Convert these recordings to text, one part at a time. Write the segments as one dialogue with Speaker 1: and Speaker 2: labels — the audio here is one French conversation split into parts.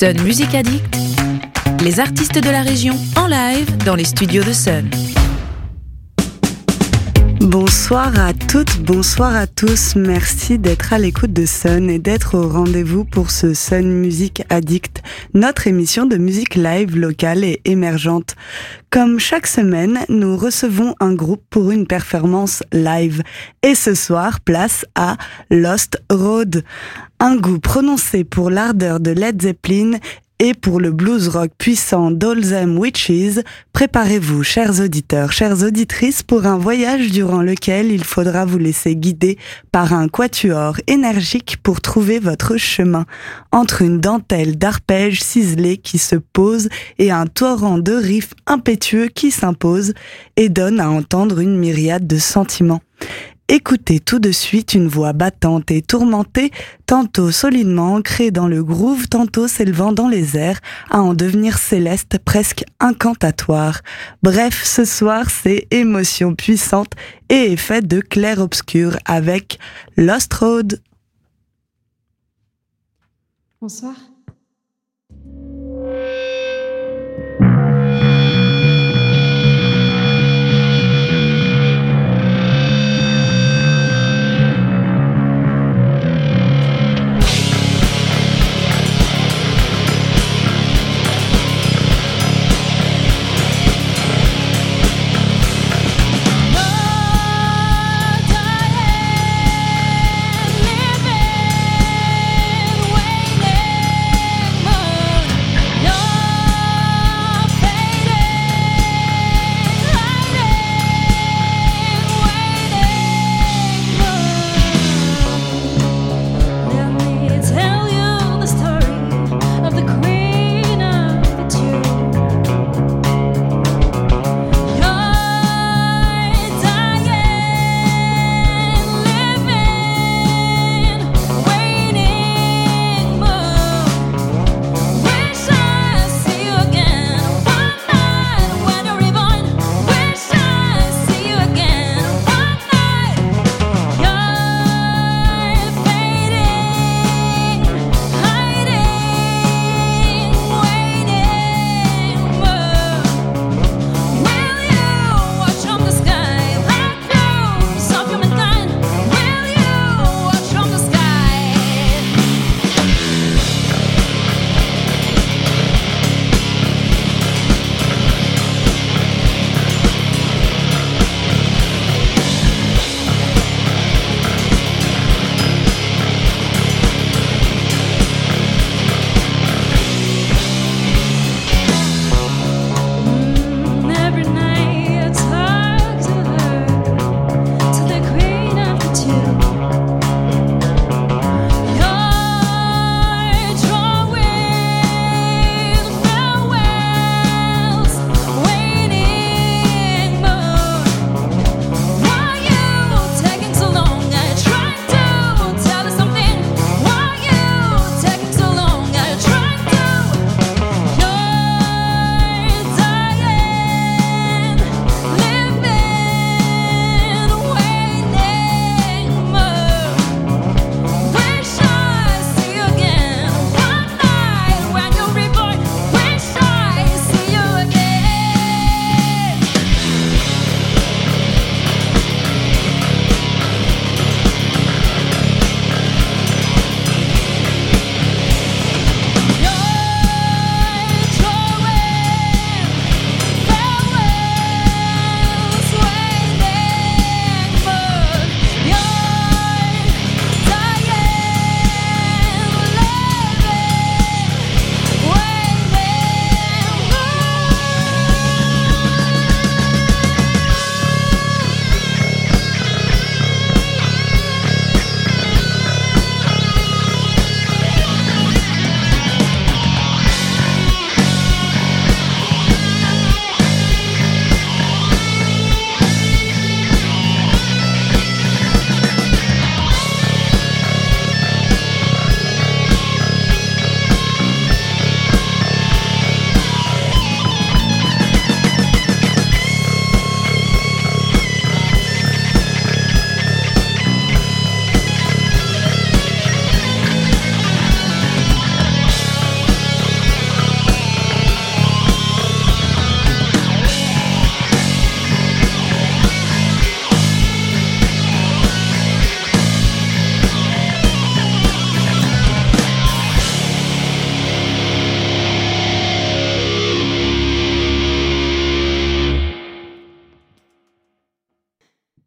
Speaker 1: Sun Music Addict, les artistes de la région en live dans les studios de Sun.
Speaker 2: Bonsoir à toutes, bonsoir à tous. Merci d'être à l'écoute de Sun et d'être au rendez-vous pour ce Sun Music Addict, notre émission de musique live locale et émergente. Comme chaque semaine, nous recevons un groupe pour une performance live. Et ce soir, place à Lost Road. Un goût prononcé pour l'ardeur de Led Zeppelin et pour le blues rock puissant Dolzem Witches, préparez-vous, chers auditeurs, chères auditrices, pour un voyage durant lequel il faudra vous laisser guider par un quatuor énergique pour trouver votre chemin, entre une dentelle d'arpèges ciselés qui se pose et un torrent de riffs impétueux qui s'impose et donne à entendre une myriade de sentiments. Écoutez tout de suite une voix battante et tourmentée, tantôt solidement ancrée dans le groove, tantôt s'élevant dans les airs, à en devenir céleste, presque incantatoire. Bref, ce soir, c'est émotion puissante et effet de clair-obscur avec Lost Road.
Speaker 3: Bonsoir.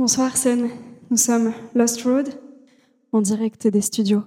Speaker 4: Bonsoir Sen, nous sommes Lost Road en direct des studios.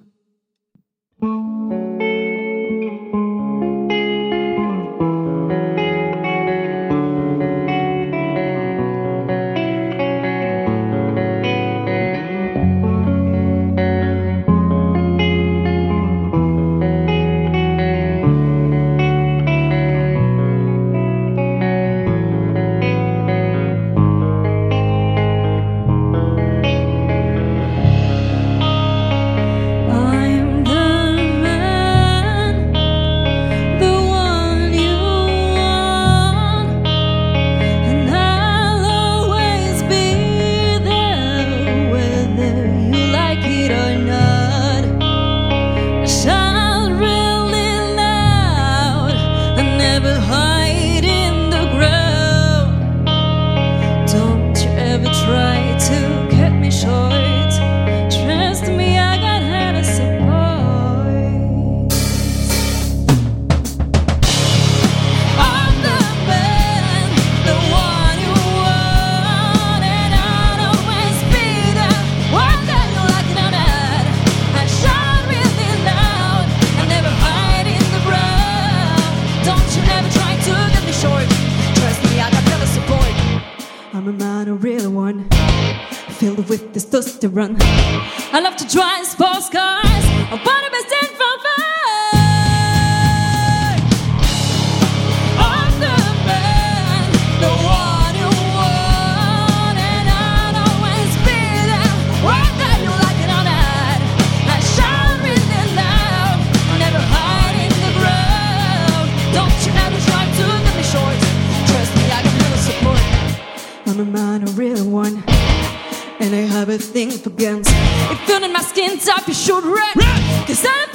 Speaker 3: to run. I love to drive sports cars. I wanna up against. If feeling my skin's up, you should run. Cause I'm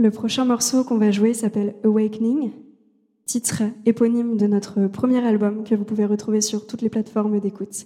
Speaker 4: Le prochain morceau qu'on va jouer s'appelle Awakening, titre éponyme de notre premier album que vous pouvez retrouver sur toutes les plateformes d'écoute.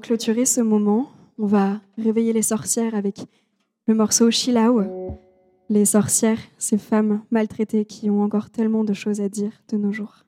Speaker 3: clôturer ce moment, on va réveiller les sorcières avec le morceau Shilao. Les sorcières, ces femmes maltraitées qui ont encore tellement de choses à dire de nos jours.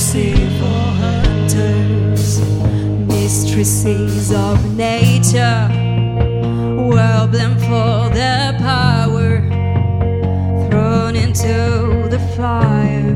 Speaker 4: mercy for hunters, mistresses of nature, well blamed for their power, thrown into the fire.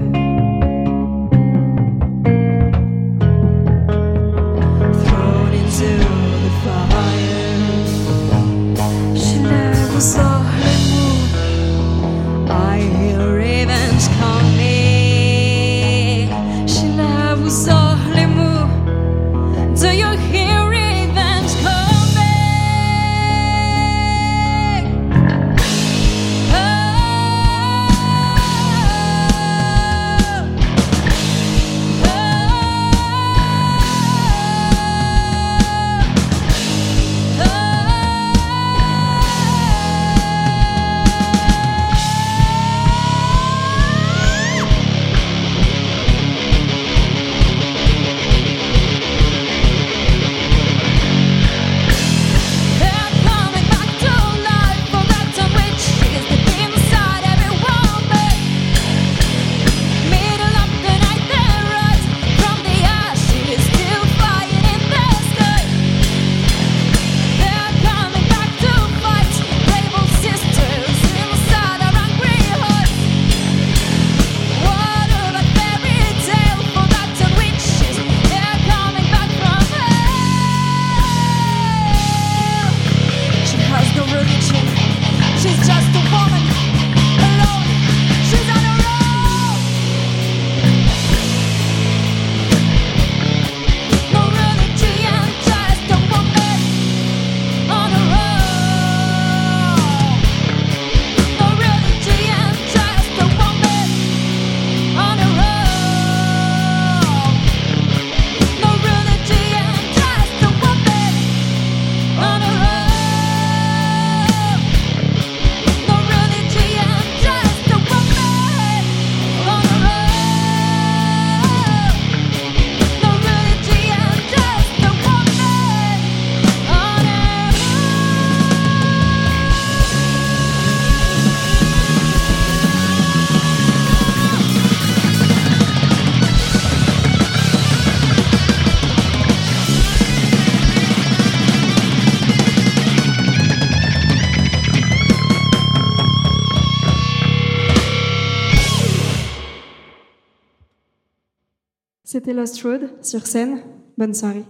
Speaker 3: C'était Lost sur scène. Bonne soirée.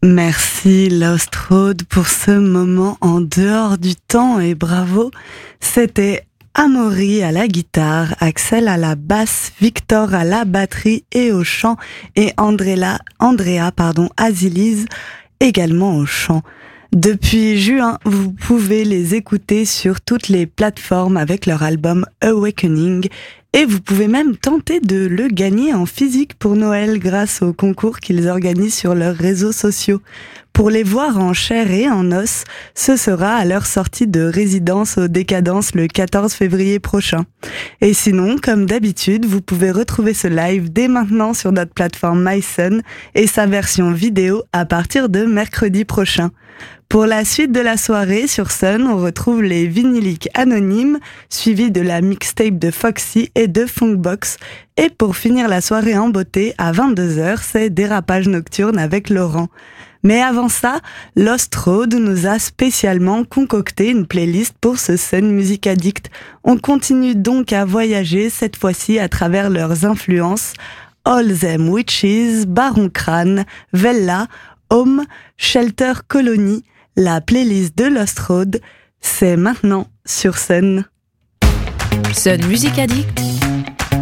Speaker 2: Merci Lost pour ce moment en dehors du temps et bravo. C'était Amaury à la guitare, Axel à la basse, Victor à la batterie et au chant et Andrea, Andrea pardon, également au chant. Depuis juin, vous pouvez les écouter sur toutes les plateformes avec leur album Awakening et vous pouvez même tenter de le gagner en physique pour Noël grâce au concours qu'ils organisent sur leurs réseaux sociaux. Pour les voir en chair et en os, ce sera à leur sortie de résidence aux Décadences le 14 février prochain. Et sinon, comme d'habitude, vous pouvez retrouver ce live dès maintenant sur notre plateforme MySun et sa version vidéo à partir de mercredi prochain. Pour la suite de la soirée sur Sun, on retrouve les vinyliques anonymes, suivis de la mixtape de Foxy et de Funkbox. Et pour finir la soirée en beauté, à 22h, c'est Dérapage Nocturne avec Laurent. Mais avant ça, Lost Road nous a spécialement concocté une playlist pour ce Sun Music Addict. On continue donc à voyager cette fois-ci à travers leurs influences. All Them Witches, Baron Crane, Vella, Home, Shelter Colony, la playlist de Lost Road, c'est maintenant sur Sun.
Speaker 1: Sun Music Addict,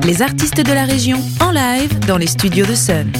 Speaker 1: les artistes de la région en live dans les studios de Sun.